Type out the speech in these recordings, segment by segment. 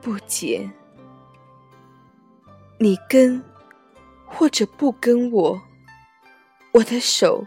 不解，你跟或者不跟我，我的手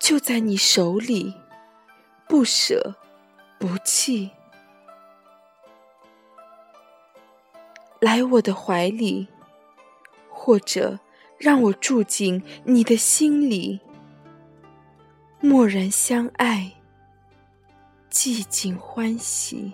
就在你手里，不舍不弃。来我的怀里，或者让我住进你的心里，默然相爱，寂静欢喜。